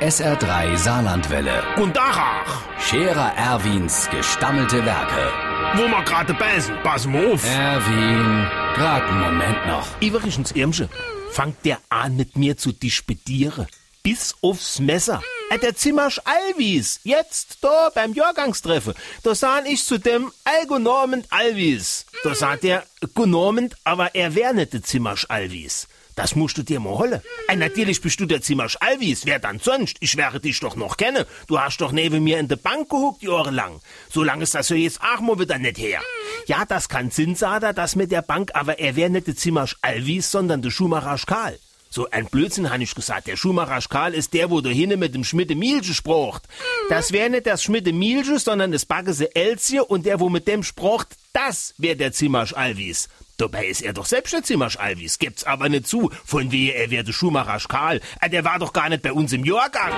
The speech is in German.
SR3 Saarlandwelle. Und Dachach, Scherer Erwins gestammelte Werke. wo wir gerade beißen, pass mal auf. Erwin, grad einen Moment noch. Iverichens Irmsche, fangt der an mit mir zu disputieren. Bis aufs Messer. Äh, der Zimmersch Alvis, jetzt da beim Jahrgangstreffen, da sah ich zu dem Algonormend Alvis. Da sagt er, Gonormend, aber er wär nicht der Zimmersch Alvis. Das musst du dir mal holen. Äh, natürlich bist du der Zimmersch Alvis, wer dann sonst? Ich wäre dich doch noch kennen. Du hast doch neben mir in der Bank gehuckt, jahrelang. So lange ist das ja jetzt auch mal wieder nicht her. Ja, das kann Sinn, er, das mit der Bank, aber er wär nicht der Zimmersch Alvis, sondern der Schumacher Karl. So ein Blödsinn, han ich gesagt. Der Schumacher Karl ist der, wo da hinne mit dem Schmiede Mielche sprocht. Das wär nicht das Schmiede Mielche, sondern das Baggese Elsie und der, wo mit dem sprocht, das wär der Zimmersch Alvis. Dabei ist er doch selbst der Zimmersch Alvis. Gibt's aber nicht zu. Von wehe, er wär der Schumacher Karl. Ah, Der war doch gar nicht bei uns im Jahrgang.